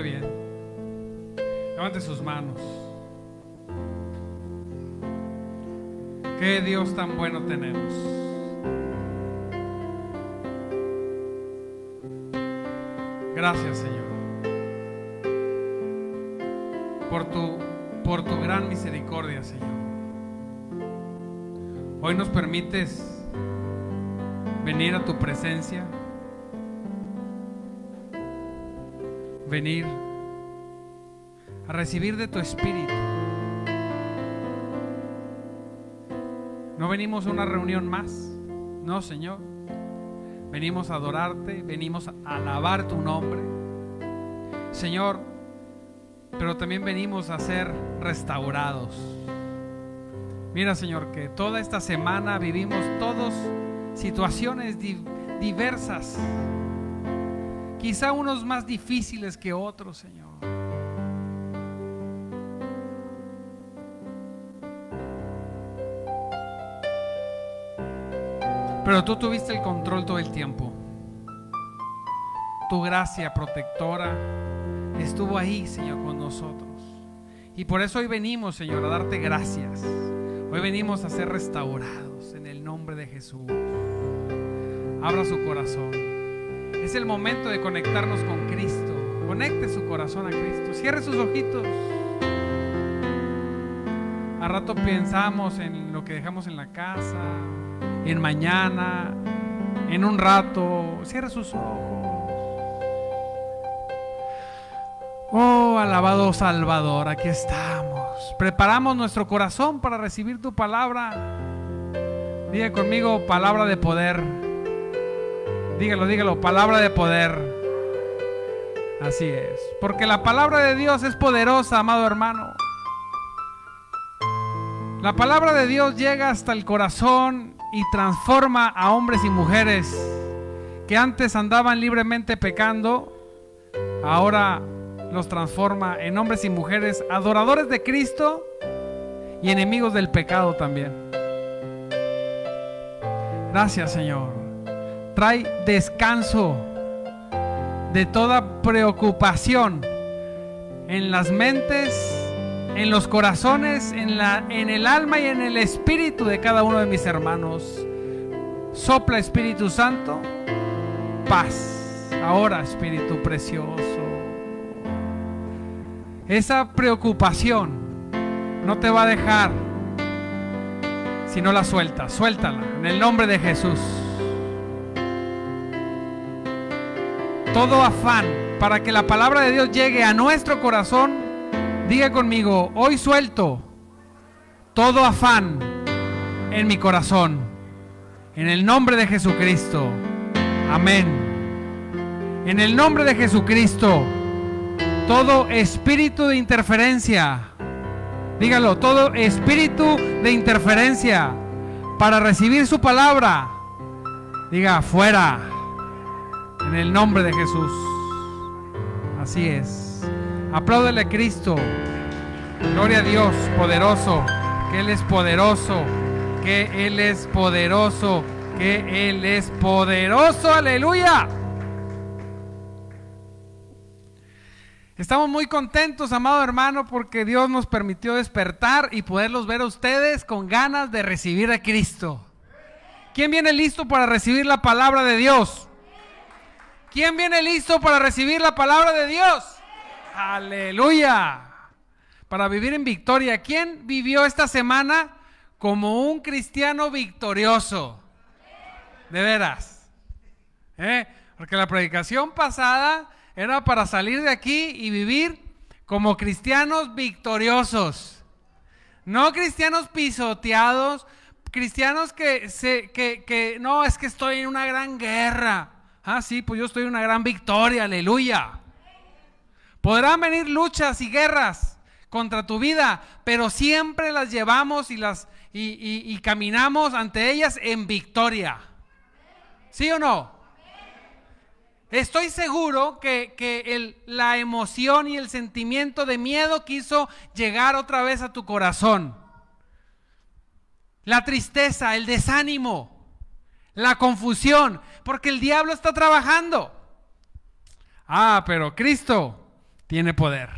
bien. Levante sus manos. Qué Dios tan bueno tenemos. Gracias, Señor. Por tu, por tu gran misericordia, Señor. Hoy nos permites venir a tu presencia. Venir a recibir de tu espíritu. No venimos a una reunión más. No, Señor. Venimos a adorarte, venimos a alabar tu nombre. Señor, pero también venimos a ser restaurados. Mira, Señor, que toda esta semana vivimos todos situaciones diversas. Quizá unos más difíciles que otros, Señor. Pero tú tuviste el control todo el tiempo. Tu gracia protectora estuvo ahí, Señor, con nosotros. Y por eso hoy venimos, Señor, a darte gracias. Hoy venimos a ser restaurados en el nombre de Jesús. Abra su corazón. Es el momento de conectarnos con Cristo. Conecte su corazón a Cristo. Cierre sus ojitos. A rato pensamos en lo que dejamos en la casa, en mañana, en un rato. Cierre sus ojos. Oh, alabado Salvador, aquí estamos. Preparamos nuestro corazón para recibir tu palabra. Diga conmigo, palabra de poder. Dígalo, dígalo, palabra de poder. Así es. Porque la palabra de Dios es poderosa, amado hermano. La palabra de Dios llega hasta el corazón y transforma a hombres y mujeres que antes andaban libremente pecando, ahora los transforma en hombres y mujeres adoradores de Cristo y enemigos del pecado también. Gracias Señor. Trae descanso de toda preocupación en las mentes en los corazones, en, la, en el alma y en el espíritu de cada uno de mis hermanos. Sopla Espíritu Santo, paz. Ahora Espíritu Precioso. Esa preocupación no te va a dejar si no la sueltas. Suéltala en el nombre de Jesús. Todo afán para que la palabra de Dios llegue a nuestro corazón Diga conmigo, hoy suelto todo afán en mi corazón. En el nombre de Jesucristo. Amén. En el nombre de Jesucristo. Todo espíritu de interferencia. Dígalo, todo espíritu de interferencia para recibir su palabra. Diga, fuera. En el nombre de Jesús. Así es. Apláudele a Cristo. Gloria a Dios, poderoso, que Él es poderoso, que Él es poderoso, que Él es poderoso. Aleluya. Estamos muy contentos, amado hermano, porque Dios nos permitió despertar y poderlos ver a ustedes con ganas de recibir a Cristo. ¿Quién viene listo para recibir la palabra de Dios? ¿Quién viene listo para recibir la palabra de Dios? Aleluya. Para vivir en victoria. ¿Quién vivió esta semana como un cristiano victorioso? De veras. ¿Eh? Porque la predicación pasada era para salir de aquí y vivir como cristianos victoriosos. No cristianos pisoteados, cristianos que, se, que, que no, es que estoy en una gran guerra. Ah, sí, pues yo estoy en una gran victoria, aleluya. Podrán venir luchas y guerras contra tu vida, pero siempre las llevamos y las y, caminamos ante ellas en victoria. ¿Sí o no? Estoy seguro que, la emoción y el sentimiento de miedo quiso llegar otra vez a tu corazón. La tristeza, el desánimo, la confusión, porque el diablo está trabajando. Ah, pero Cristo tiene poder.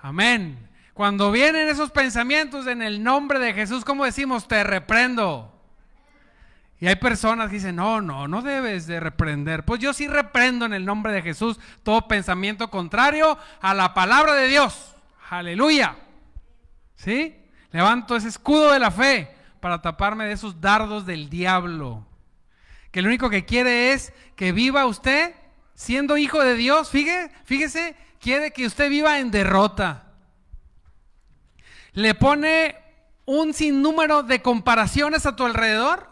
Amén. Cuando vienen esos pensamientos en el nombre de Jesús, ¿cómo decimos? Te reprendo. Y hay personas que dicen, no, no, no debes de reprender. Pues yo sí reprendo en el nombre de Jesús todo pensamiento contrario a la palabra de Dios. Aleluya. ¿Sí? Levanto ese escudo de la fe para taparme de esos dardos del diablo. Que lo único que quiere es que viva usted siendo hijo de Dios. Fíjese, fíjese, quiere que usted viva en derrota. Le pone un sinnúmero de comparaciones a tu alrededor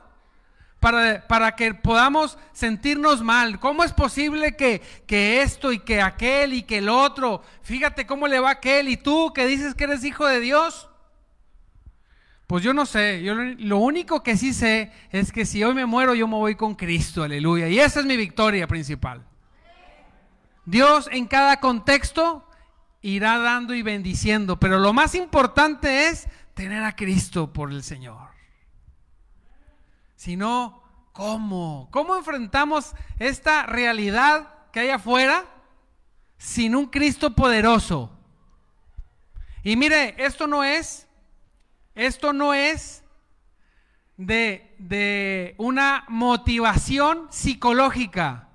para, que podamos sentirnos mal. ¿Cómo es posible que, que, esto y que aquel y que el otro? Fíjate cómo le va aquel y tú que dices que eres hijo de Dios. Pues yo no sé, yo lo único que sí sé es que si hoy me muero yo me voy con Cristo, aleluya. Y esa es mi victoria principal. Dios en cada contexto irá dando y bendiciendo, pero lo más importante es tener a Cristo por el Señor. Si no, ¿cómo? ¿Cómo enfrentamos esta realidad que hay afuera sin un Cristo poderoso? Y mire, esto no es, esto no es de, de una motivación psicológica.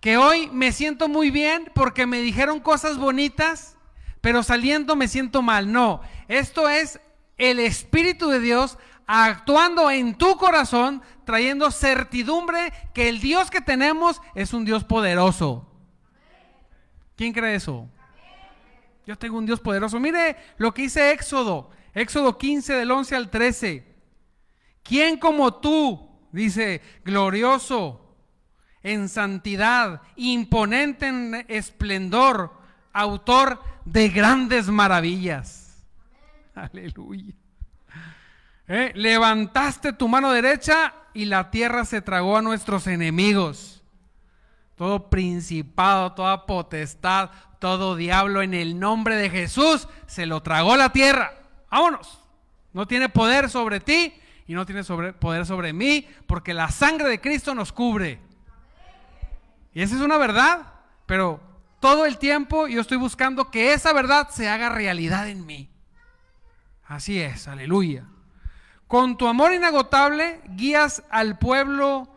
Que hoy me siento muy bien porque me dijeron cosas bonitas, pero saliendo me siento mal. No, esto es el Espíritu de Dios actuando en tu corazón, trayendo certidumbre que el Dios que tenemos es un Dios poderoso. ¿Quién cree eso? Yo tengo un Dios poderoso. Mire lo que dice Éxodo, Éxodo 15 del 11 al 13. ¿Quién como tú, dice, glorioso en santidad, imponente en esplendor, autor de grandes maravillas? Aleluya. ¿Eh? Levantaste tu mano derecha y la tierra se tragó a nuestros enemigos. Todo principado, toda potestad, todo diablo en el nombre de Jesús se lo tragó la tierra. Vámonos. No tiene poder sobre ti y no tiene poder sobre mí porque la sangre de Cristo nos cubre. Y esa es una verdad, pero todo el tiempo yo estoy buscando que esa verdad se haga realidad en mí. Así es, aleluya. Con tu amor inagotable guías al pueblo,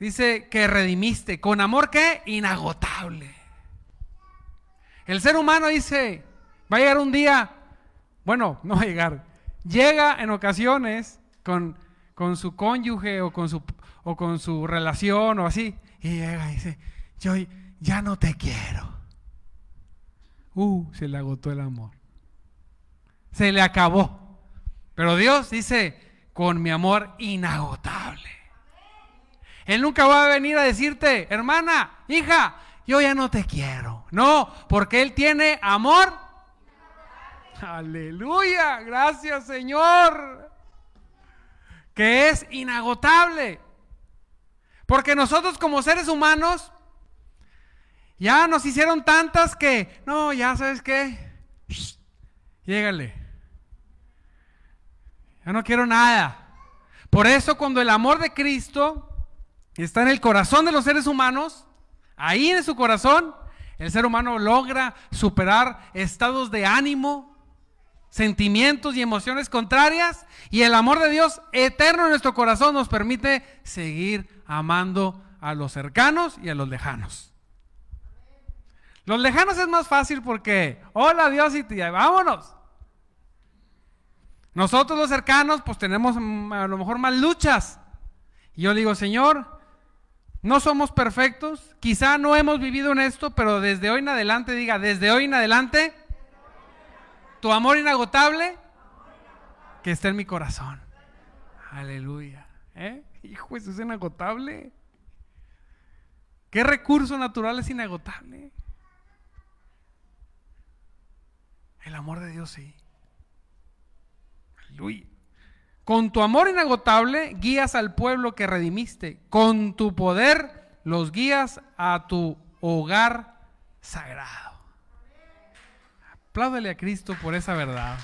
dice que redimiste. ¿Con amor qué? Inagotable. El ser humano dice, va a llegar un día, bueno, no va a llegar, llega en ocasiones con, con su cónyuge o con su, o con su relación o así, y llega y dice, yo ya no te quiero. Uh, se le agotó el amor. Se le acabó. Pero Dios dice, con mi amor inagotable. Él nunca va a venir a decirte, hermana, hija, yo ya no te quiero. No, porque Él tiene amor. Aleluya, gracias Señor. Que es inagotable. Porque nosotros como seres humanos, ya nos hicieron tantas que, no, ya sabes qué, llégale. Ya no quiero nada. Por eso cuando el amor de Cristo está en el corazón de los seres humanos, ahí en su corazón, el ser humano logra superar estados de ánimo, sentimientos y emociones contrarias y el amor de Dios eterno en nuestro corazón nos permite seguir amando a los cercanos y a los lejanos. Los lejanos es más fácil porque, hola Dios y vámonos. Nosotros los cercanos pues tenemos mm, a lo mejor más luchas. Y yo digo, Señor, no somos perfectos, quizá no hemos vivido en esto, pero desde hoy en adelante, diga, desde hoy en adelante, tu amor inagotable, que esté en mi corazón. Aleluya. ¿Eh? Hijo, eso es inagotable. ¿Qué recurso natural es inagotable? El amor de Dios sí. Con tu amor inagotable guías al pueblo que redimiste. Con tu poder los guías a tu hogar sagrado. Apláudele a Cristo por esa verdad.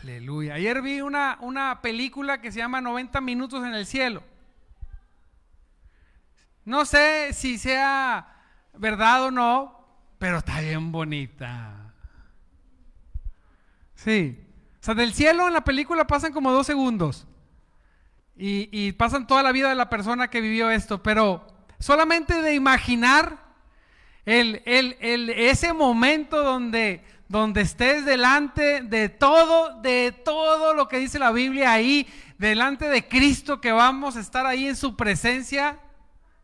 Aleluya. Ayer vi una, una película que se llama 90 minutos en el cielo. No sé si sea verdad o no, pero está bien bonita. Sí. O sea, del cielo en la película pasan como dos segundos. Y, pasan toda la vida de la persona que vivió esto. Pero solamente de imaginar el, ese momento donde, donde estés delante de todo, de todo lo que dice la Biblia ahí, delante de Cristo, que vamos a estar ahí en su presencia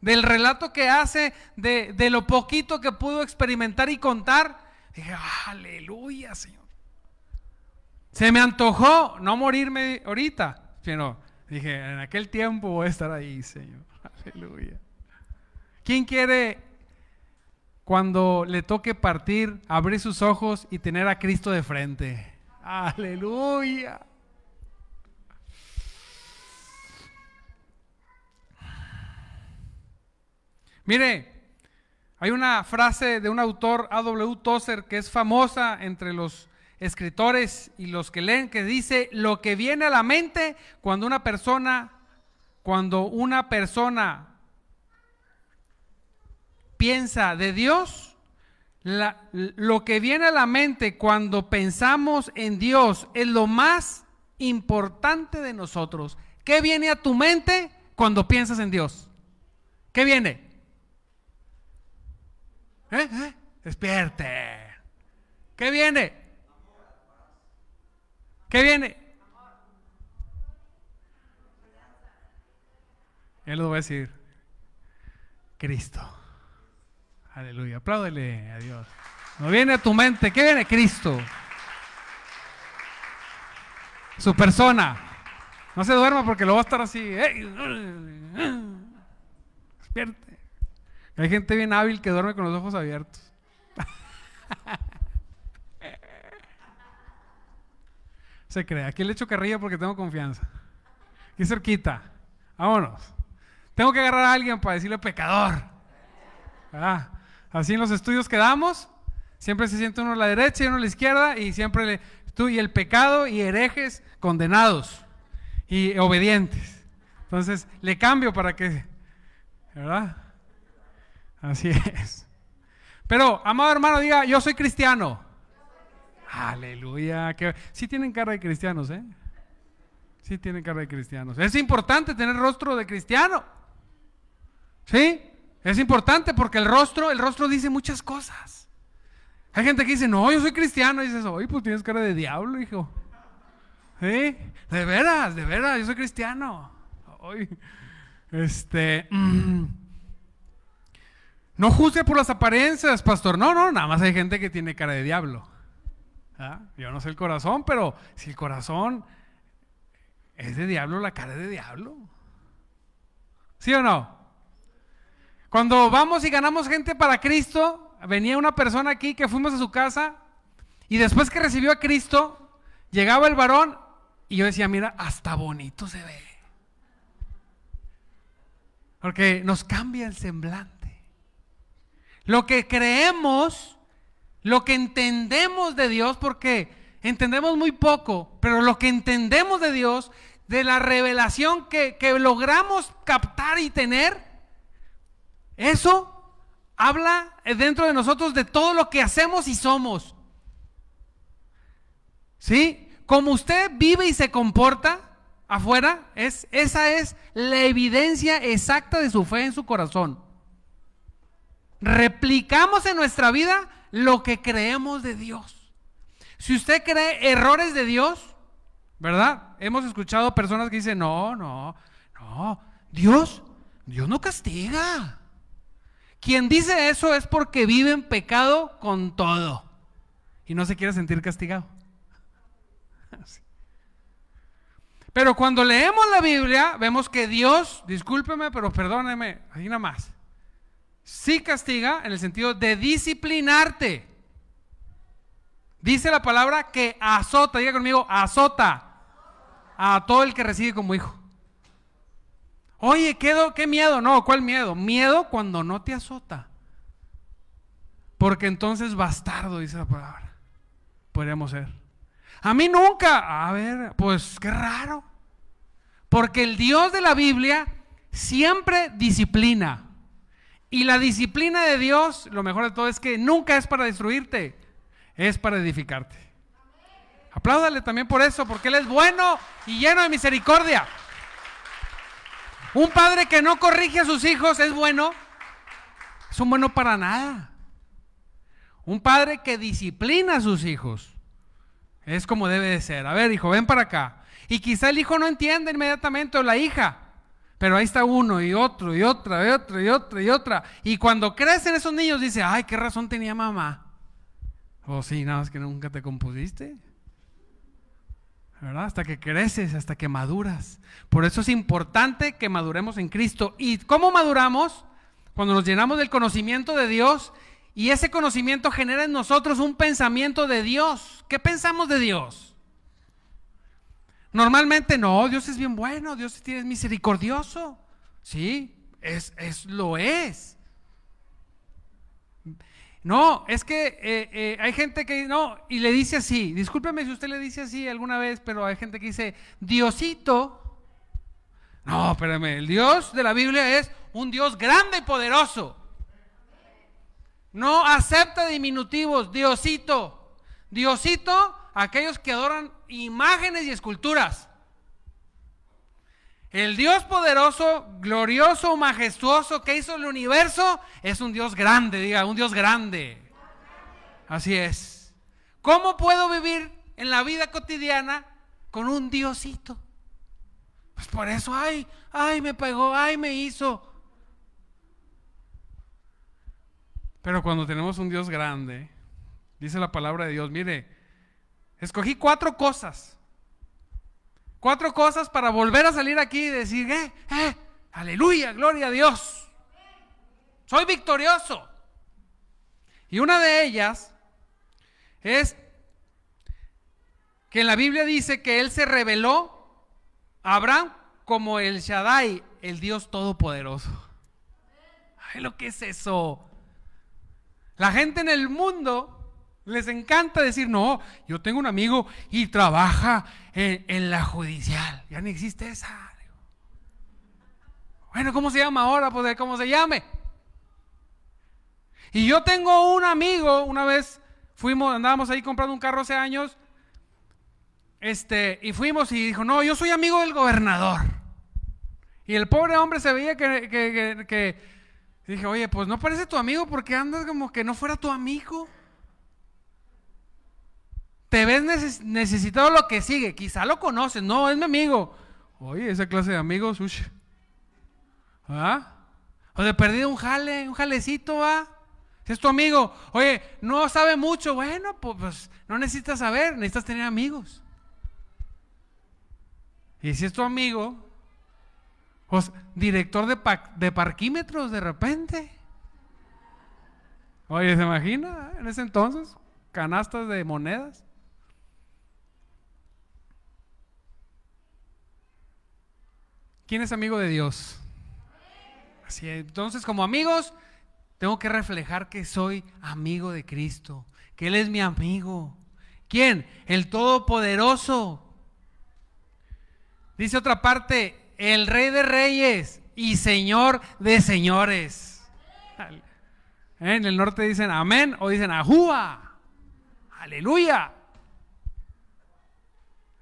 del relato que hace, de, de, lo poquito que pudo experimentar y contar. Dije, aleluya, Señor. Se me antojó no morirme ahorita, sino dije, en aquel tiempo voy a estar ahí, Señor. Aleluya. ¿Quién quiere, cuando le toque partir, abrir sus ojos y tener a Cristo de frente? Aleluya. Mire, hay una frase de un autor, A.W. Tozer, que es famosa entre los escritores y los que leen, que dice, lo que viene a la mente cuando una persona, cuando una persona piensa de Dios, lo que viene a la mente cuando pensamos en Dios es lo más importante de nosotros. ¿Qué viene a tu mente cuando piensas en Dios? ¿Qué viene? ¿Eh? ¿Eh? Despierte. ¿Qué viene? ¿Qué viene? Él lo va a decir. Cristo. Aleluya. Apláudele a Dios. No viene a tu mente. ¿Qué viene? Cristo. Su persona. No se duerma porque lo va a estar así. Despierte. Hay gente bien hábil que duerme con los ojos abiertos. Se cree. Aquí le echo carrilla porque tengo confianza. Aquí cerquita. Vámonos. Tengo que agarrar a alguien para decirle pecador. Ah, así en los estudios quedamos. Siempre se siente uno a la derecha y uno a la izquierda y siempre le, tú y el pecado y herejes condenados y obedientes. Entonces le cambio para que, ¿verdad? Así es. Pero, amado hermano, diga, yo soy cristiano. Aleluya. Que, tienen cara de cristianos, ¿eh? Sí tienen cara de cristianos. Es importante tener rostro de cristiano. ¿Sí? Es importante porque el rostro, el rostro dice muchas cosas. Hay gente que dice, no, yo soy cristiano. Y dices, oye, pues tienes cara de diablo, hijo. ¿Sí? De veras, de veras, yo soy cristiano. Este... Mm, no juzgue por las apariencias, pastor. No, no, nada más hay gente que tiene cara de diablo. ¿Ah? Yo no sé el corazón, pero si el corazón es de diablo, la cara es de diablo. ¿Sí o no? Cuando vamos y ganamos gente para Cristo, venía una persona aquí que fuimos a su casa y después que recibió a Cristo, llegaba el varón y yo decía, mira, hasta bonito se ve. Porque nos cambia el semblante. Lo que creemos, lo que entendemos de Dios, porque entendemos muy poco, pero lo que entendemos de Dios, de la revelación que, logramos captar y tener, eso habla dentro de nosotros de todo lo que hacemos y somos. ¿Sí? Como usted vive y se comporta afuera, es, esa es la evidencia exacta de su fe en su corazón replicamos en nuestra vida lo que creemos de Dios. Si usted cree errores de Dios, ¿verdad? Hemos escuchado personas que dicen, no, no, no, Dios, Dios no castiga. Quien dice eso es porque vive en pecado con todo y no se quiere sentir castigado. Pero cuando leemos la Biblia, vemos que Dios, discúlpeme, pero perdóneme, ahí nada más sí castiga en el sentido de disciplinarte. Dice la palabra que azota, diga conmigo, azota a todo el que recibe como hijo. Oye, ¿qué, qué miedo? No, ¿cuál miedo? Miedo cuando no te azota. Porque entonces bastardo, dice la palabra. Podríamos ser. A mí nunca. A ver, pues qué raro. Porque el Dios de la Biblia siempre disciplina. Y la disciplina de Dios, lo mejor de todo es que nunca es para destruirte, es para edificarte. Apláudale también por eso, porque Él es bueno y lleno de misericordia. Un padre que no corrige a sus hijos es bueno, es un bueno para nada. Un padre que disciplina a sus hijos es como debe de ser. A ver, hijo, ven para acá. Y quizá el hijo no entiende inmediatamente o la hija. Pero ahí está uno y otro y otra y otra y otra y otra. Y cuando crecen esos niños dice, ay, qué razón tenía mamá. O oh, sí, nada más que nunca te compusiste. ¿verdad? Hasta que creces, hasta que maduras. Por eso es importante que maduremos en Cristo. ¿Y cómo maduramos? Cuando nos llenamos del conocimiento de Dios y ese conocimiento genera en nosotros un pensamiento de Dios. ¿Qué pensamos de Dios? Normalmente no, Dios es bien bueno, Dios es misericordioso. Sí, es, es lo es. No, es que eh, eh, hay gente que no, y le dice así, discúlpeme si usted le dice así alguna vez, pero hay gente que dice, Diosito. No, espérame, el Dios de la Biblia es un Dios grande y poderoso. No acepta diminutivos, Diosito. Diosito, aquellos que adoran imágenes y esculturas. El Dios poderoso, glorioso, majestuoso que hizo el universo es un Dios grande, diga, un Dios grande. Así es. ¿Cómo puedo vivir en la vida cotidiana con un Diosito? Pues por eso, ay, ay, me pegó, ay, me hizo. Pero cuando tenemos un Dios grande, dice la palabra de Dios, mire, escogí cuatro cosas Cuatro cosas para volver a salir aquí y decir, eh, eh, aleluya, gloria a Dios. Soy victorioso. Y una de ellas es que en la Biblia dice que Él se reveló a Abraham como el Shaddai, el Dios Todopoderoso. Ay, lo que es eso. La gente en el mundo les encanta decir, no, yo tengo un amigo y trabaja en, la judicial. Ya no existe esa. Bueno, ¿cómo se llama ahora? Pues cómo se llame. Y yo tengo un amigo, una vez fuimos, andábamos ahí comprando un carro hace años, este, y fuimos y dijo, no, yo soy amigo del gobernador. Y el pobre hombre se veía que, que, que dije, oye, pues no parece tu amigo porque andas como que no fuera tu amigo te ves necesitado lo que sigue. Quizá lo conoces, no, es mi amigo. Oye, esa clase de amigos, uy. ¿Ah? O de perdido un jale, un jalecito, ¿va? Si es tu amigo, oye, no sabe mucho, bueno, pues, pues, no necesitas saber, necesitas tener amigos. Y si es tu amigo, pues director de, de parquímetros de repente. Oye, ¿se imagina? En ese entonces, canastas de monedas. ¿Quién es amigo de Dios? Así, entonces, como amigos, tengo que reflejar que soy amigo de Cristo, que Él es mi amigo. ¿Quién? El Todopoderoso. Dice otra parte, el Rey de Reyes y Señor de Señores. En el norte dicen amén o dicen ajúa. Aleluya.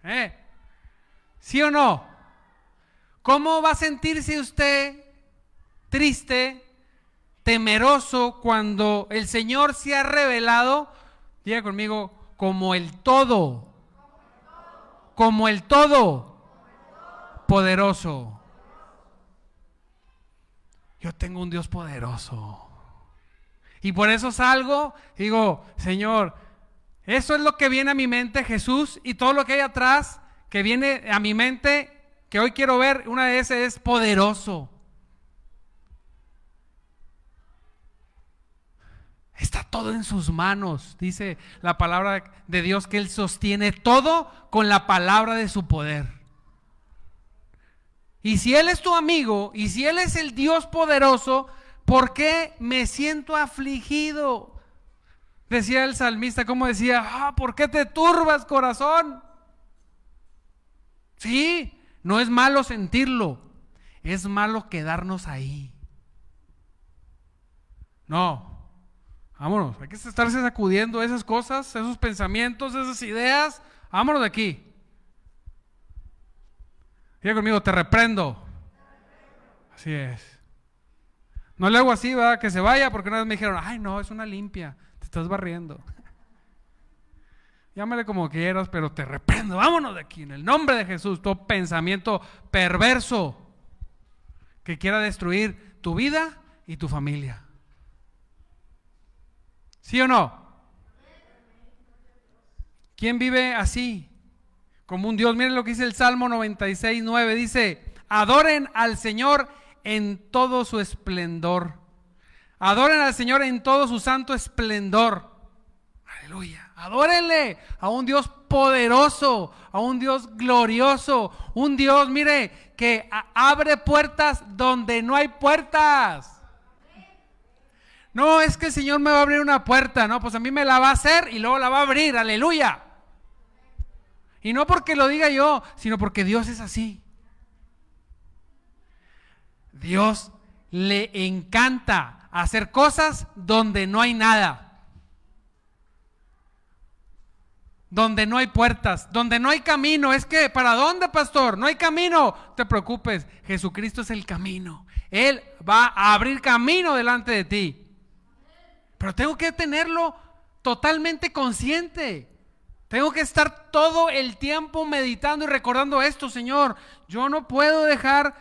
¿Eh? ¿Sí o no? ¿Cómo va a sentirse usted triste, temeroso cuando el Señor se ha revelado, diga conmigo, como el todo, como el todo poderoso? Yo tengo un Dios poderoso. Y por eso salgo, digo, Señor, eso es lo que viene a mi mente, Jesús, y todo lo que hay atrás, que viene a mi mente, que hoy quiero ver, una de esas es poderoso. Está todo en sus manos, dice la palabra de Dios, que Él sostiene todo con la palabra de su poder. Y si Él es tu amigo, y si Él es el Dios poderoso, ¿por qué me siento afligido? Decía el salmista, como decía, ah, ¿por qué te turbas, corazón? Sí, no es malo sentirlo, es malo quedarnos ahí. No, vámonos, hay que estarse sacudiendo esas cosas, esos pensamientos, esas ideas. Vámonos de aquí. Diga conmigo, te reprendo. Así es. No le hago así, va, que se vaya, porque una vez me dijeron, ay, no, es una limpia, te estás barriendo. Llámale como quieras, pero te reprendo. Vámonos de aquí, en el nombre de Jesús. Todo pensamiento perverso que quiera destruir tu vida y tu familia. ¿Sí o no? ¿Quién vive así? Como un Dios. Miren lo que dice el Salmo 96, 9. Dice, adoren al Señor en todo su esplendor. Adoren al Señor en todo su santo esplendor. Aleluya. Adórenle a un Dios poderoso, a un Dios glorioso, un Dios, mire, que abre puertas donde no hay puertas. No, es que el Señor me va a abrir una puerta, no, pues a mí me la va a hacer y luego la va a abrir, aleluya. Y no porque lo diga yo, sino porque Dios es así. Dios le encanta hacer cosas donde no hay nada. Donde no hay puertas, donde no hay camino. Es que, ¿para dónde, pastor? No hay camino. No te preocupes, Jesucristo es el camino. Él va a abrir camino delante de ti. Pero tengo que tenerlo totalmente consciente. Tengo que estar todo el tiempo meditando y recordando esto, Señor. Yo no puedo dejar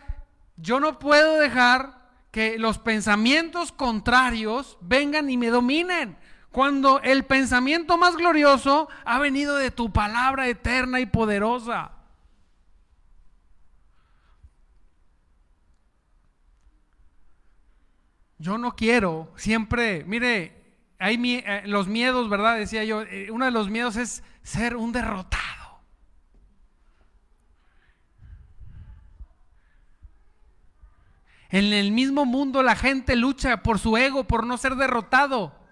yo no puedo dejar que los pensamientos contrarios vengan y me dominen. Cuando el pensamiento más glorioso ha venido de tu palabra eterna y poderosa. Yo no quiero, siempre, mire, hay eh, los miedos, ¿verdad? Decía yo, eh, uno de los miedos es ser un derrotado. En el mismo mundo la gente lucha por su ego, por no ser derrotado.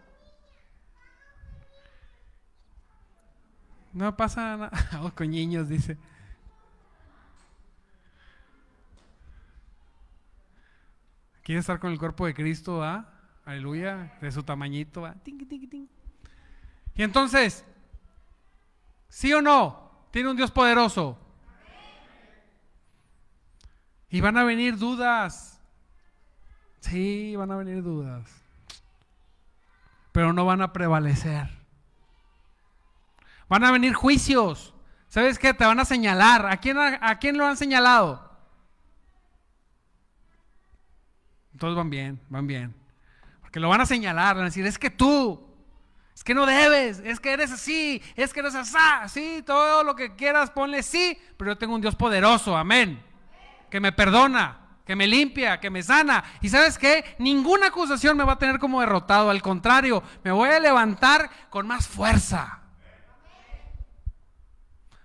No pasa nada. Oh, con niños, dice. ¿Quiere estar con el cuerpo de Cristo? ¿ah? Aleluya. De su tamañito. ¿ah? Y entonces, ¿sí o no? Tiene un Dios poderoso. Y van a venir dudas. Sí, van a venir dudas, pero no van a prevalecer. Van a venir juicios. ¿Sabes qué? Te van a señalar. ¿A quién, a, quién lo han señalado? Todos van bien, van bien. Porque lo van a señalar, van a decir, es que tú, es que no debes, es que eres así, es que eres así, sí, todo lo que quieras, ponle sí, pero yo tengo un Dios poderoso, amén, que me perdona, que me limpia, que me sana. Y sabes qué? Ninguna acusación me va a tener como derrotado. Al contrario, me voy a levantar con más fuerza.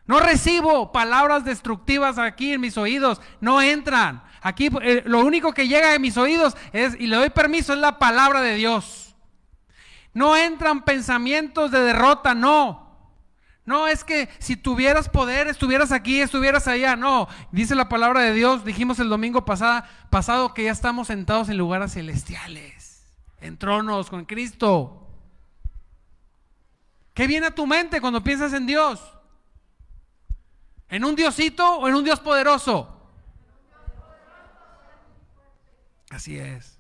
No recibo palabras destructivas aquí en mis oídos. No entran. Aquí eh, lo único que llega a mis oídos es, y le doy permiso, es la palabra de Dios. No entran pensamientos de derrota, no. No, es que si tuvieras poder, estuvieras aquí, estuvieras allá. No, dice la palabra de Dios, dijimos el domingo pasado, pasado que ya estamos sentados en lugares celestiales, en tronos con Cristo. ¿Qué viene a tu mente cuando piensas en Dios? ¿En un Diosito o en un Dios poderoso? Así es.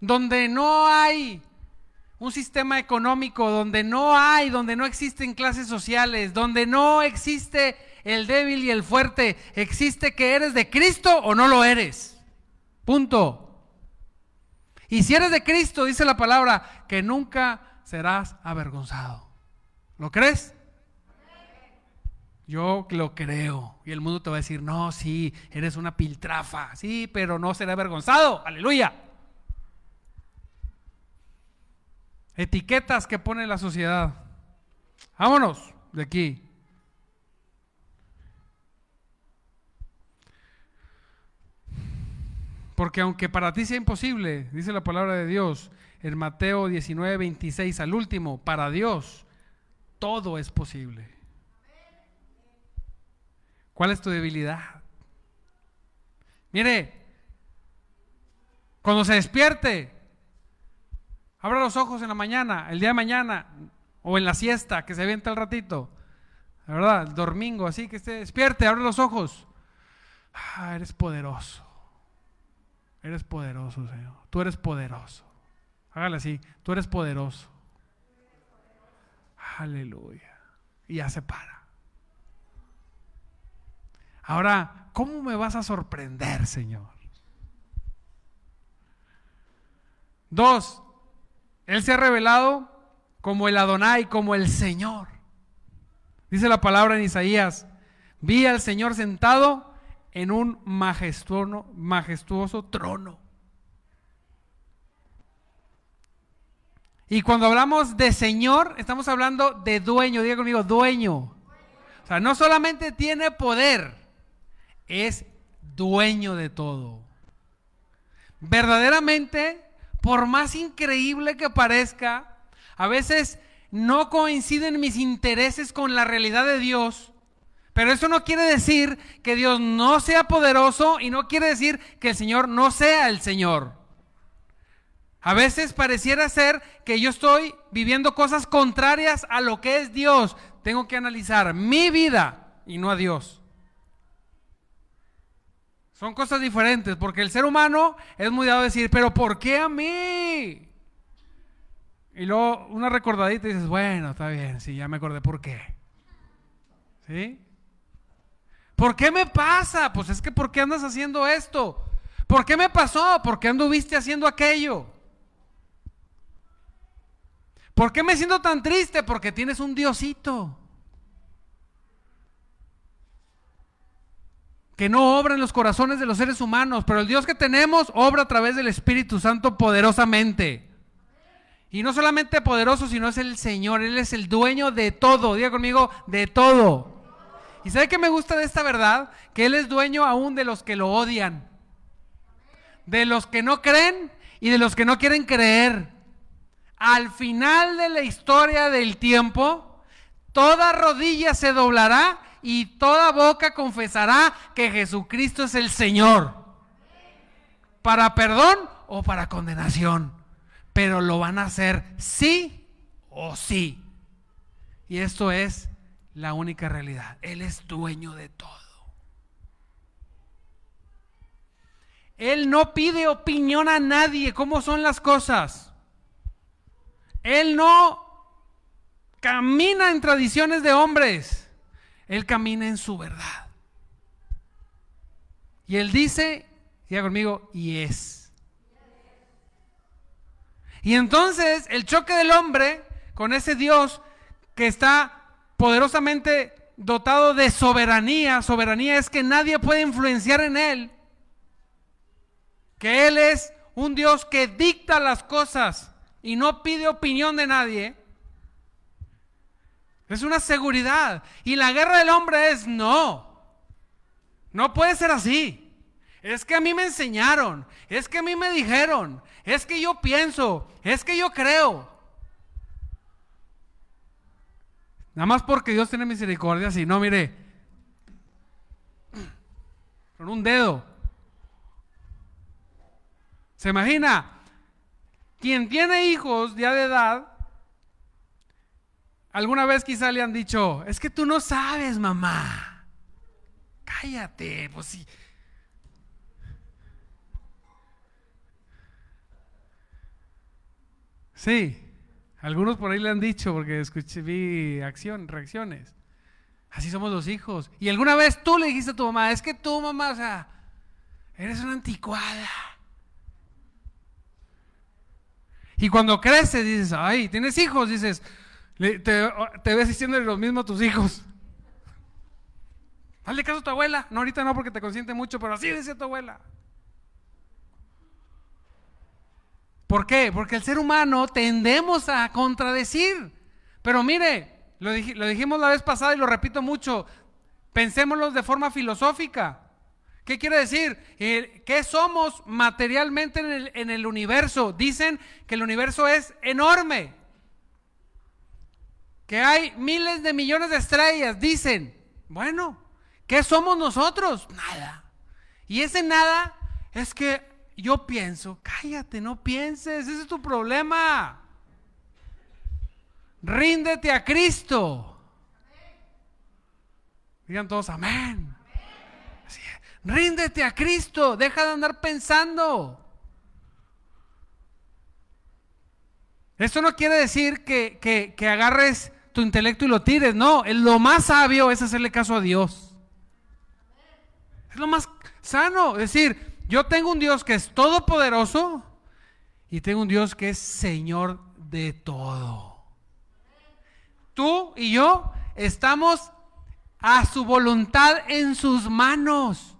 Donde no hay un sistema económico donde no hay, donde no existen clases sociales, donde no existe el débil y el fuerte, existe que eres de Cristo o no lo eres. Punto. Y si eres de Cristo, dice la palabra, que nunca serás avergonzado. ¿Lo crees? Yo lo creo. Y el mundo te va a decir, no, sí, eres una piltrafa. Sí, pero no será avergonzado. Aleluya. etiquetas que pone la sociedad. Vámonos de aquí. Porque aunque para ti sea imposible, dice la palabra de Dios en Mateo 19, 26, al último, para Dios todo es posible. ¿Cuál es tu debilidad? Mire, cuando se despierte, abra los ojos en la mañana, el día de mañana, o en la siesta, que se avienta el ratito, ¿verdad? El domingo, así que se despierte, abre los ojos. Ah, eres poderoso. Eres poderoso, Señor. Tú eres poderoso. Hágale así, tú eres poderoso. Aleluya. Y ya se para. Ahora, ¿cómo me vas a sorprender, Señor? Dos, Él se ha revelado como el Adonai, como el Señor. Dice la palabra en Isaías, vi al Señor sentado en un majestuoso, majestuoso trono. Y cuando hablamos de Señor, estamos hablando de dueño, diga conmigo, dueño. O sea, no solamente tiene poder, es dueño de todo. Verdaderamente, por más increíble que parezca, a veces no coinciden mis intereses con la realidad de Dios. Pero eso no quiere decir que Dios no sea poderoso y no quiere decir que el Señor no sea el Señor. A veces pareciera ser que yo estoy viviendo cosas contrarias a lo que es Dios. Tengo que analizar mi vida y no a Dios. Son cosas diferentes, porque el ser humano es muy dado a decir, pero ¿por qué a mí? Y luego una recordadita y dices, bueno, está bien, sí, ya me acordé por qué. ¿Sí? ¿Por qué me pasa? Pues es que ¿por qué andas haciendo esto? ¿Por qué me pasó? ¿Por qué anduviste haciendo aquello? ¿Por qué me siento tan triste? Porque tienes un diosito. Que no obra en los corazones de los seres humanos, pero el Dios que tenemos obra a través del Espíritu Santo poderosamente. Y no solamente poderoso, sino es el Señor, Él es el dueño de todo, diga conmigo, de todo. ¿Y sabe qué me gusta de esta verdad? Que Él es dueño aún de los que lo odian, de los que no creen y de los que no quieren creer al final de la historia del tiempo, toda rodilla se doblará y toda boca confesará que Jesucristo es el Señor. Para perdón o para condenación. Pero lo van a hacer sí o sí. Y esto es la única realidad. Él es dueño de todo. Él no pide opinión a nadie cómo son las cosas. Él no camina en tradiciones de hombres, Él camina en su verdad. Y Él dice, diga conmigo, y es. Y entonces el choque del hombre con ese Dios que está poderosamente dotado de soberanía, soberanía es que nadie puede influenciar en Él, que Él es un Dios que dicta las cosas y no pide opinión de nadie, es una seguridad. Y la guerra del hombre es no. No puede ser así. Es que a mí me enseñaron, es que a mí me dijeron, es que yo pienso, es que yo creo. Nada más porque Dios tiene misericordia, si no, mire, con un dedo. ¿Se imagina? Quien tiene hijos ya de edad, alguna vez quizá le han dicho, es que tú no sabes, mamá. Cállate, pues sí. Sí, algunos por ahí le han dicho, porque escuché, vi acción, reacciones. Así somos los hijos. Y alguna vez tú le dijiste a tu mamá, es que tú, mamá, o sea, eres una anticuada. Y cuando creces dices, ay, tienes hijos, dices, te, ves diciendo lo mismo a tus hijos. Hazle caso a tu abuela. No, ahorita no porque te consiente mucho, pero así dice tu abuela. ¿Por qué? Porque el ser humano tendemos a contradecir. Pero mire, lo, dijimos la vez pasada y lo repito mucho, pensémoslo de forma filosófica. ¿Qué quiere decir? ¿Qué somos materialmente en el universo? Dicen que el universo es enorme, que hay miles de millones de estrellas. Dicen, bueno, ¿qué somos nosotros? Nada. Y ese nada es que yo pienso, cállate, no pienses, ese es tu problema. Ríndete a Cristo. Digan todos amén. Ríndete a Cristo, deja de andar pensando. Esto no quiere decir que, que, agarres tu intelecto y lo tires, no, lo más sabio es hacerle caso a Dios. Es lo más sano, es decir, yo tengo un Dios que es todopoderoso y tengo un Dios que es Señor de todo. Tú y yo estamos a su voluntad en sus manos.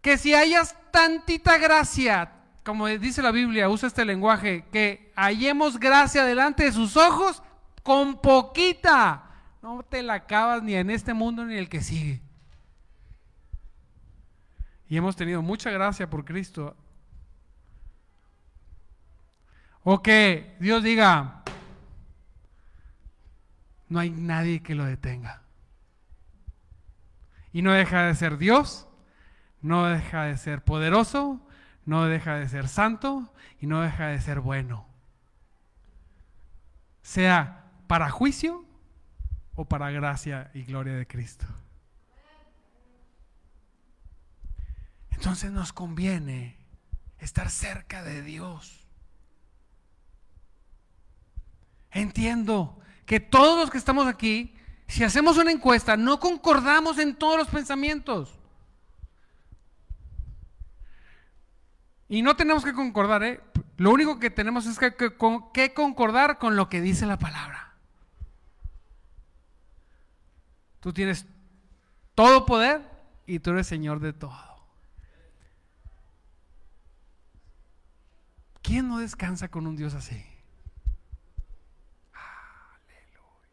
Que si hayas tantita gracia, como dice la Biblia, usa este lenguaje, que hallemos gracia delante de sus ojos, con poquita, no te la acabas ni en este mundo ni en el que sigue. Y hemos tenido mucha gracia por Cristo. O que Dios diga, no hay nadie que lo detenga. Y no deja de ser Dios, no deja de ser poderoso, no deja de ser santo y no deja de ser bueno. Sea para juicio o para gracia y gloria de Cristo. Entonces nos conviene estar cerca de Dios. Entiendo que todos los que estamos aquí, si hacemos una encuesta, no concordamos en todos los pensamientos. Y no tenemos que concordar, ¿eh? Lo único que tenemos es que, que, concordar con lo que dice la palabra. Tú tienes todo poder y tú eres Señor de todo. ¿Quién no descansa con un Dios así? Aleluya.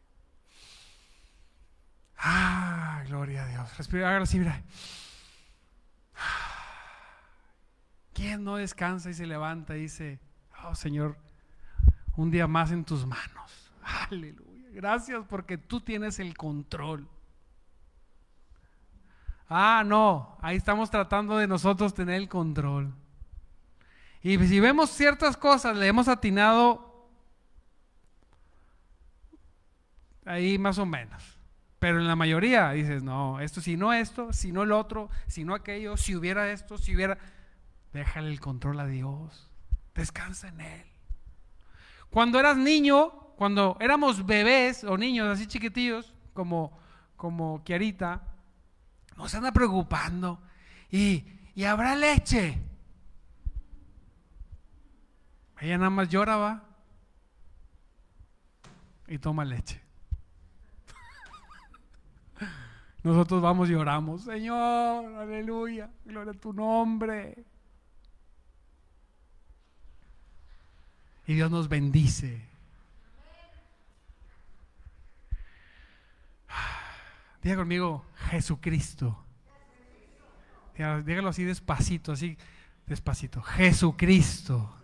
Ah, gloria a Dios. Respira, hágalo así, mira. ¿Quién no descansa y se levanta y dice, oh Señor, un día más en tus manos? Aleluya. Gracias porque tú tienes el control. Ah, no, ahí estamos tratando de nosotros tener el control. Y si vemos ciertas cosas, le hemos atinado ahí más o menos. Pero en la mayoría dices, no, esto, si no esto, si no el otro, si no aquello, si hubiera esto, si hubiera... Déjale el control a Dios. Descansa en Él. Cuando eras niño, cuando éramos bebés o niños así chiquitillos, como, como Kiarita, nos anda preocupando. Y, y habrá leche. Ella nada más lloraba y toma leche. Nosotros vamos y lloramos, Señor, aleluya, gloria a tu nombre. Y Dios nos bendice. Diga conmigo, Jesucristo. Dígalo así despacito, así despacito. Jesucristo.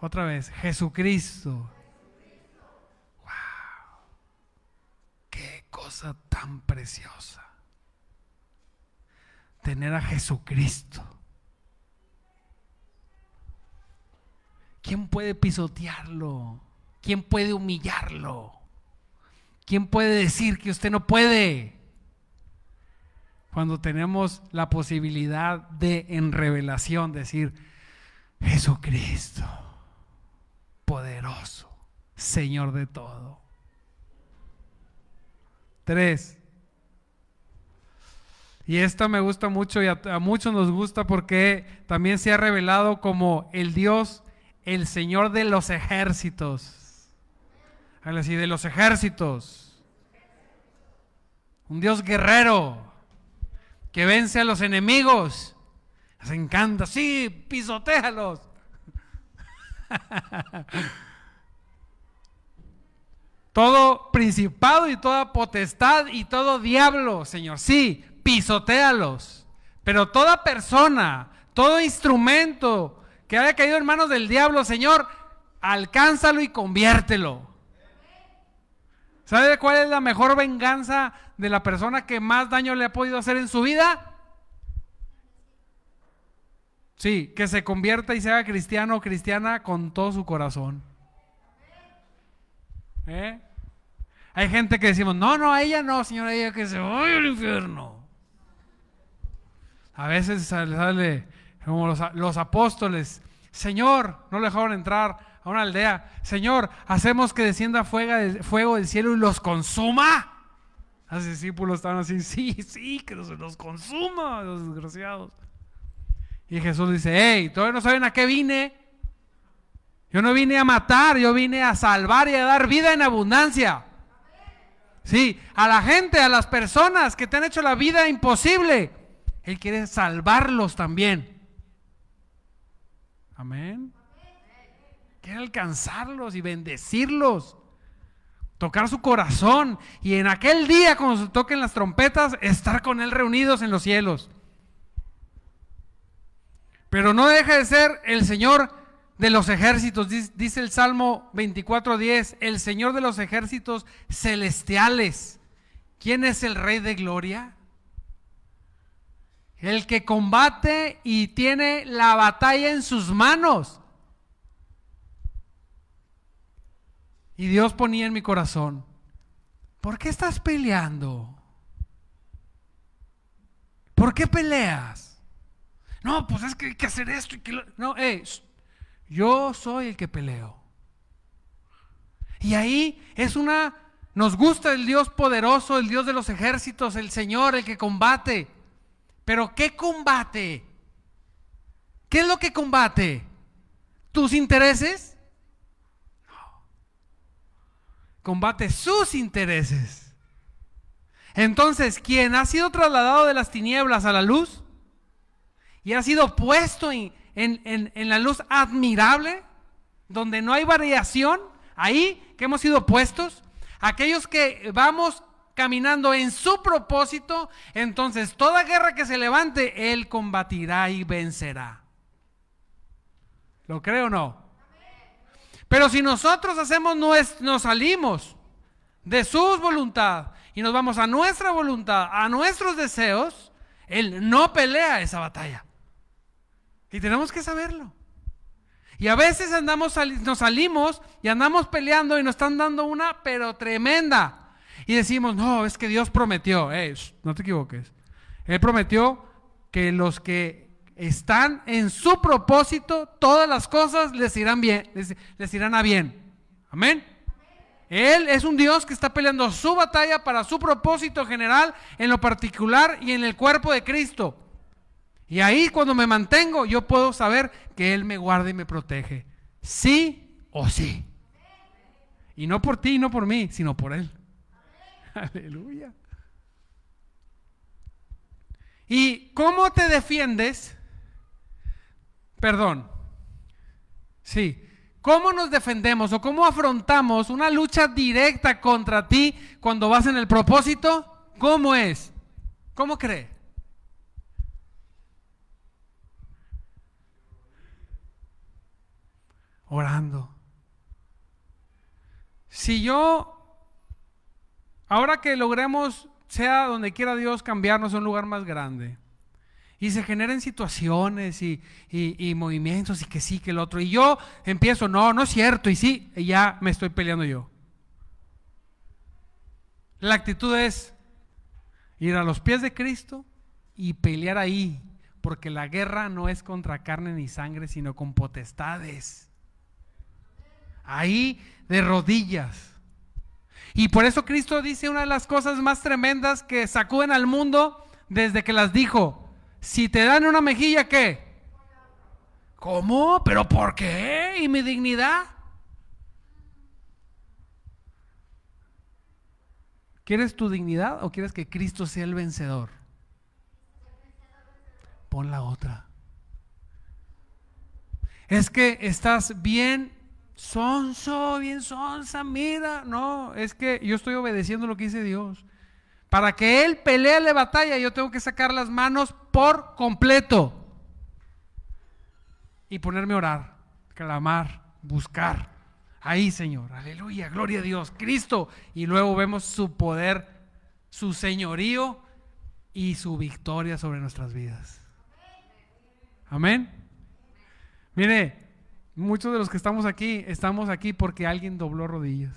Otra vez, Jesucristo. Wow. Qué cosa tan preciosa. Tener a Jesucristo. ¿Quién puede pisotearlo? ¿Quién puede humillarlo? ¿Quién puede decir que usted no puede? Cuando tenemos la posibilidad de en revelación decir, Jesucristo poderoso, Señor de todo. Tres. Y esto me gusta mucho y a, muchos nos gusta porque también se ha revelado como el Dios, el Señor de los ejércitos. Así, de los ejércitos. Un Dios guerrero que vence a los enemigos. Les encanta, sí, pisotealos. Todo principado y toda potestad y todo diablo, Señor. Sí, pisotealos. Pero toda persona, todo instrumento que haya caído en manos del diablo, Señor, alcánzalo y conviértelo. ¿Sabe cuál es la mejor venganza de la persona que más daño le ha podido hacer en su vida? Sí, que se convierta y sea cristiano o cristiana con todo su corazón. ¿Eh? Hay gente que decimos, no, no, a ella no, señora, ella que se vaya al infierno. A veces sale, como los, los, apóstoles, Señor, no le dejaron entrar a una aldea, Señor, hacemos que descienda fuego, del cielo y los consuma. Los discípulos estaban así, sí, sí, que los, los consuma, los desgraciados. Y Jesús dice, hey, todavía no saben a qué vine. Yo no vine a matar, yo vine a salvar y a dar vida en abundancia. Sí, a la gente, a las personas que te han hecho la vida imposible. Él quiere salvarlos también. Amén. Quiere alcanzarlos y bendecirlos. Tocar su corazón. Y en aquel día, cuando se toquen las trompetas, estar con Él reunidos en los cielos. Pero no deja de ser el Señor de los ejércitos, dice el Salmo 24:10, el Señor de los ejércitos celestiales. ¿Quién es el Rey de Gloria? El que combate y tiene la batalla en sus manos. Y Dios ponía en mi corazón, ¿por qué estás peleando? ¿Por qué peleas? No, pues es que hay que hacer esto y que No, eh, yo soy el que peleo. Y ahí es una, nos gusta el Dios poderoso, el Dios de los ejércitos, el Señor, el que combate. Pero ¿qué combate? ¿Qué es lo que combate? ¿Tus intereses? No. Combate sus intereses. Entonces, quien ha sido trasladado de las tinieblas a la luz y ha sido puesto en, en, la luz admirable, donde no hay variación, ahí que hemos sido puestos, aquellos que vamos caminando en su propósito, entonces toda guerra que se levante, Él combatirá y vencerá. ¿Lo creo o no? Pero si nosotros hacemos, nos salimos de su voluntad y nos vamos a nuestra voluntad, a nuestros deseos, Él no pelea esa batalla. Y tenemos que saberlo. Y a veces andamos, nos salimos y andamos peleando y nos están dando una, pero tremenda. Y decimos, no, es que Dios prometió. no te equivoques. Él prometió que los que están en su propósito, todas las cosas les irán bien, les, les irán a bien. Amén. Él es un Dios que está peleando su batalla para su propósito general, en lo particular y en el cuerpo de Cristo. Y ahí cuando me mantengo, yo puedo saber que Él me guarda y me protege. Sí o sí. Y no por ti, no por mí, sino por Él. Aleluya. ¿Y cómo te defiendes? Perdón. Sí. ¿Cómo nos defendemos o cómo afrontamos una lucha directa contra ti cuando vas en el propósito? ¿Cómo es? ¿Cómo cree? orando. Si yo, ahora que logremos, sea donde quiera Dios, cambiarnos a un lugar más grande, y se generen situaciones y, movimientos y que sí, que el otro, y yo empiezo, no, no es cierto, y sí, y ya me estoy peleando yo. La actitud es ir a los pies de Cristo y pelear ahí, porque la guerra no es contra carne ni sangre, sino con potestades ahí de rodillas. Y por eso Cristo dice una de las cosas más tremendas que sacuden al mundo desde que las dijo. Si te dan una mejilla, ¿qué? ¿Cómo? ¿Pero por qué? ¿Y mi dignidad? ¿Quieres tu dignidad o quieres que Cristo sea el vencedor? Pon la otra. Es que estás bien sonso, bien sonsa, mira. No, es que yo estoy obedeciendo lo que dice Dios. Para que Él pelee la batalla, yo tengo que sacar las manos por completo. Y ponerme a orar, clamar, buscar. Ahí, Señor. Aleluya, gloria a Dios. Cristo. Y luego vemos su poder, su señorío y su victoria sobre nuestras vidas. Amén. Mire, muchos de los que estamos aquí, estamos aquí porque alguien dobló rodillas.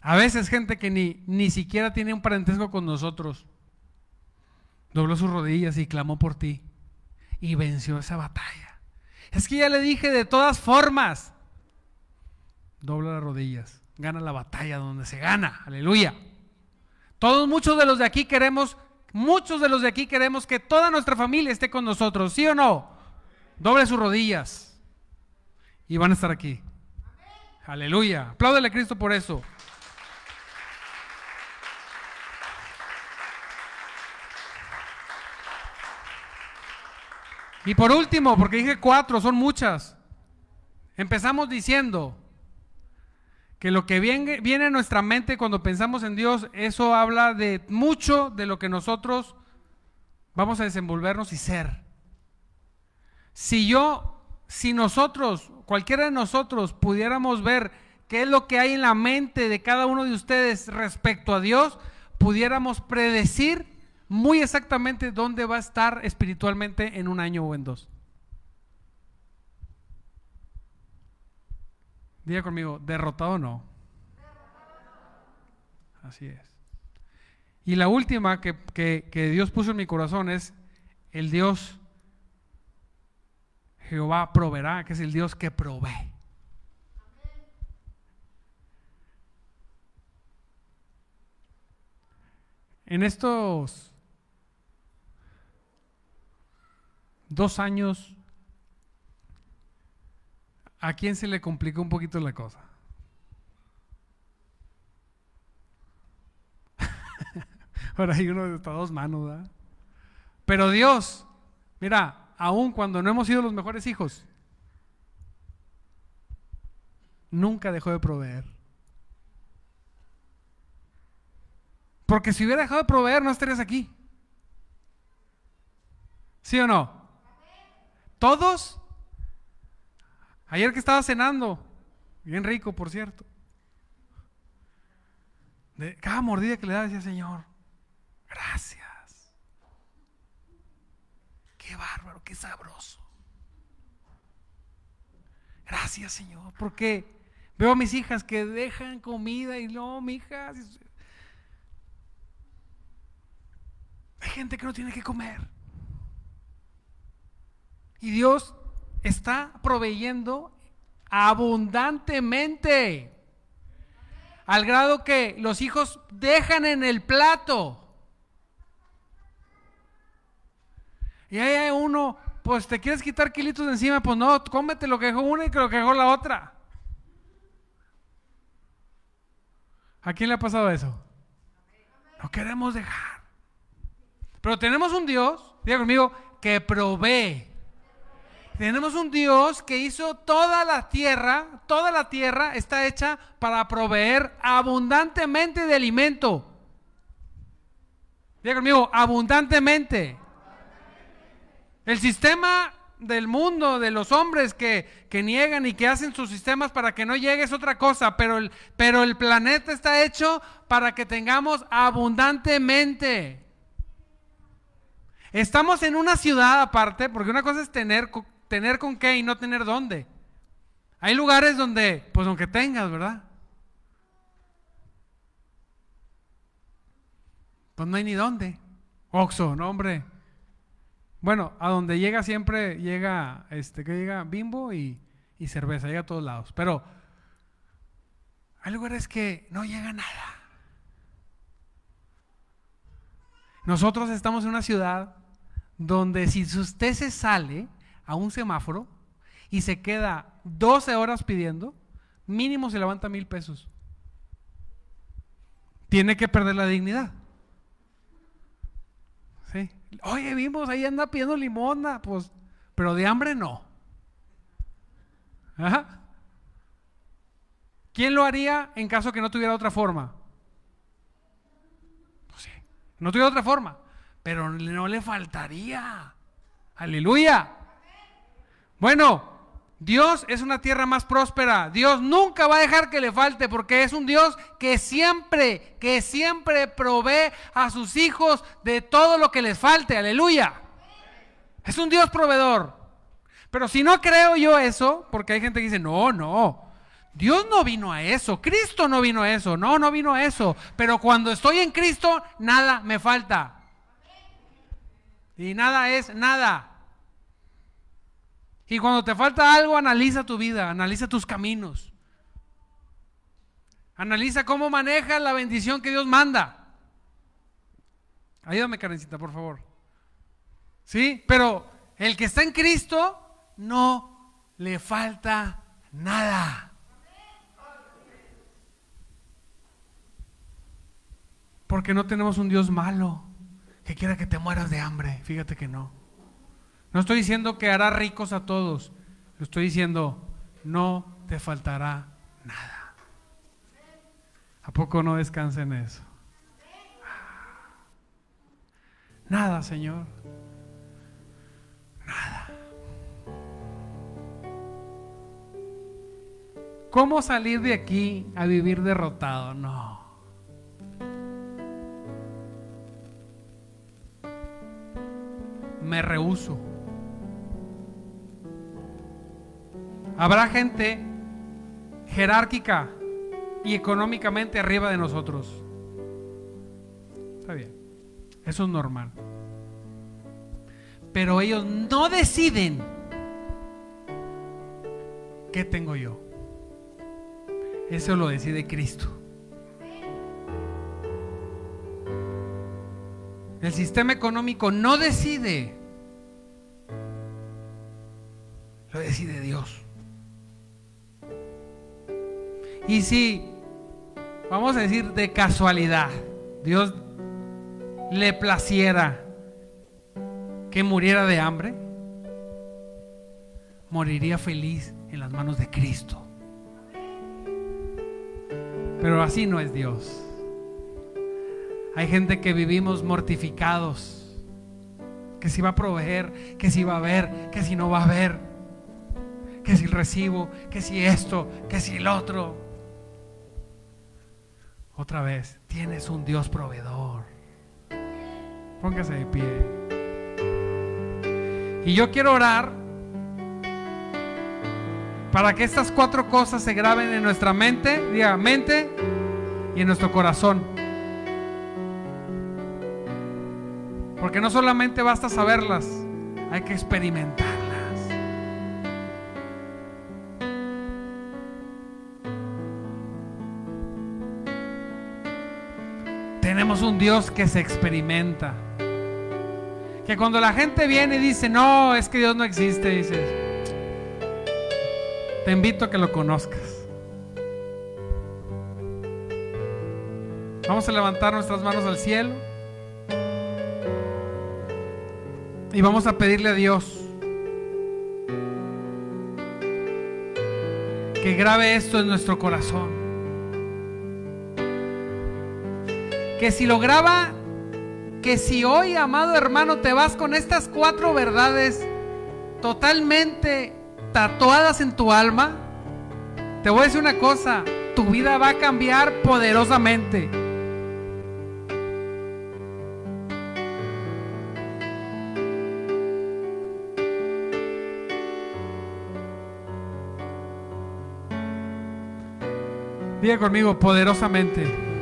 A veces gente que ni, ni siquiera tiene un parentesco con nosotros, dobló sus rodillas y clamó por ti y venció esa batalla. Es que ya le dije de todas formas, dobla las rodillas, gana la batalla donde se gana, aleluya. Todos, muchos de los de aquí queremos, muchos de los de aquí queremos que toda nuestra familia esté con nosotros, ¿sí o no? Doble sus rodillas y van a estar aquí. Aleluya. Apláudele a Cristo por eso. Y por último, porque dije cuatro, son muchas. Empezamos diciendo que lo que viene, viene a nuestra mente cuando pensamos en Dios, eso habla de mucho de lo que nosotros vamos a desenvolvernos y ser. Si yo, si nosotros, cualquiera de nosotros pudiéramos ver qué es lo que hay en la mente de cada uno de ustedes respecto a Dios, pudiéramos predecir muy exactamente dónde va a estar espiritualmente en un año o en dos. Diga conmigo, derrotado no. Así es. Y la última que, que, Dios puso en mi corazón es el Dios Jehová proveerá, que es el Dios que provee. En estos dos años, ¿a quién se le complicó un poquito la cosa? Ahora hay uno de estas dos manos, ¿verdad? Pero Dios, mira, aun cuando no hemos sido los mejores hijos, nunca dejó de proveer. Porque si hubiera dejado de proveer, no estarías aquí. ¿Sí o no? Todos. Ayer que estaba cenando, bien rico, por cierto. De cada mordida que le da decía, Señor, gracias. Qué bárbaro, qué sabroso. Gracias, Señor, porque veo a mis hijas que dejan comida y no, mi hija. Hay gente que no tiene que comer. Y Dios está proveyendo abundantemente. Al grado que los hijos dejan en el plato. Y ahí hay uno, pues te quieres quitar kilitos de encima, pues no, cómete lo que dejó una y lo que dejó la otra. ¿A quién le ha pasado eso? No queremos dejar. Pero tenemos un Dios, diga conmigo, que provee. Tenemos un Dios que hizo toda la tierra, toda la tierra está hecha para proveer abundantemente de alimento. Diga conmigo, abundantemente. El sistema del mundo, de los hombres que, que, niegan y que hacen sus sistemas para que no llegue es otra cosa, pero el, pero el planeta está hecho para que tengamos abundantemente. Estamos en una ciudad aparte, porque una cosa es tener tener con qué y no tener dónde. Hay lugares donde, pues aunque tengas, ¿verdad? Pues no hay ni dónde. Oxo, no hombre. Bueno, a donde llega siempre llega, este, que llega bimbo y, y cerveza, llega a todos lados. Pero hay lugares que no llega nada. Nosotros estamos en una ciudad donde si usted se sale, a un semáforo y se queda 12 horas pidiendo, mínimo se levanta mil pesos. Tiene que perder la dignidad. ¿Sí? Oye, vimos, ahí anda pidiendo limona, pues, pero de hambre no. Ajá. ¿Quién lo haría en caso que no tuviera otra forma? Pues no tuviera otra forma, pero no le faltaría. Aleluya. Bueno, Dios es una tierra más próspera. Dios nunca va a dejar que le falte porque es un Dios que siempre, que siempre provee a sus hijos de todo lo que les falte. Aleluya. Es un Dios proveedor. Pero si no creo yo eso, porque hay gente que dice, no, no, Dios no vino a eso, Cristo no vino a eso, no, no vino a eso. Pero cuando estoy en Cristo, nada me falta. Y nada es nada. Y cuando te falta algo, analiza tu vida, analiza tus caminos. Analiza cómo manejas la bendición que Dios manda. Ayúdame, Karencita, por favor. ¿Sí? Pero el que está en Cristo no le falta nada. Porque no tenemos un Dios malo que quiera que te mueras de hambre. Fíjate que no. No estoy diciendo que hará ricos a todos. estoy diciendo, no te faltará nada. ¿A poco no descansa en eso? Nada, Señor. Nada. ¿Cómo salir de aquí a vivir derrotado? No. Me rehuso. Habrá gente jerárquica y económicamente arriba de nosotros. Está bien. Eso es normal. Pero ellos no deciden qué tengo yo. Eso lo decide Cristo. El sistema económico no decide. Lo decide Dios. Y si, vamos a decir de casualidad, Dios le placiera que muriera de hambre, moriría feliz en las manos de Cristo. Pero así no es Dios. Hay gente que vivimos mortificados, que si va a proveer, que si va a ver, que si no va a ver, que si recibo, que si esto, que si el otro. Otra vez, tienes un Dios proveedor. Póngase de pie. Y yo quiero orar para que estas cuatro cosas se graben en nuestra mente, diga mente y en nuestro corazón. Porque no solamente basta saberlas, hay que experimentar. Tenemos un Dios que se experimenta. Que cuando la gente viene y dice, no, es que Dios no existe, dices, te invito a que lo conozcas. Vamos a levantar nuestras manos al cielo. Y vamos a pedirle a Dios que grabe esto en nuestro corazón. Que si lo graba, que si hoy, amado hermano, te vas con estas cuatro verdades totalmente tatuadas en tu alma, te voy a decir una cosa, tu vida va a cambiar poderosamente. Diga conmigo, poderosamente.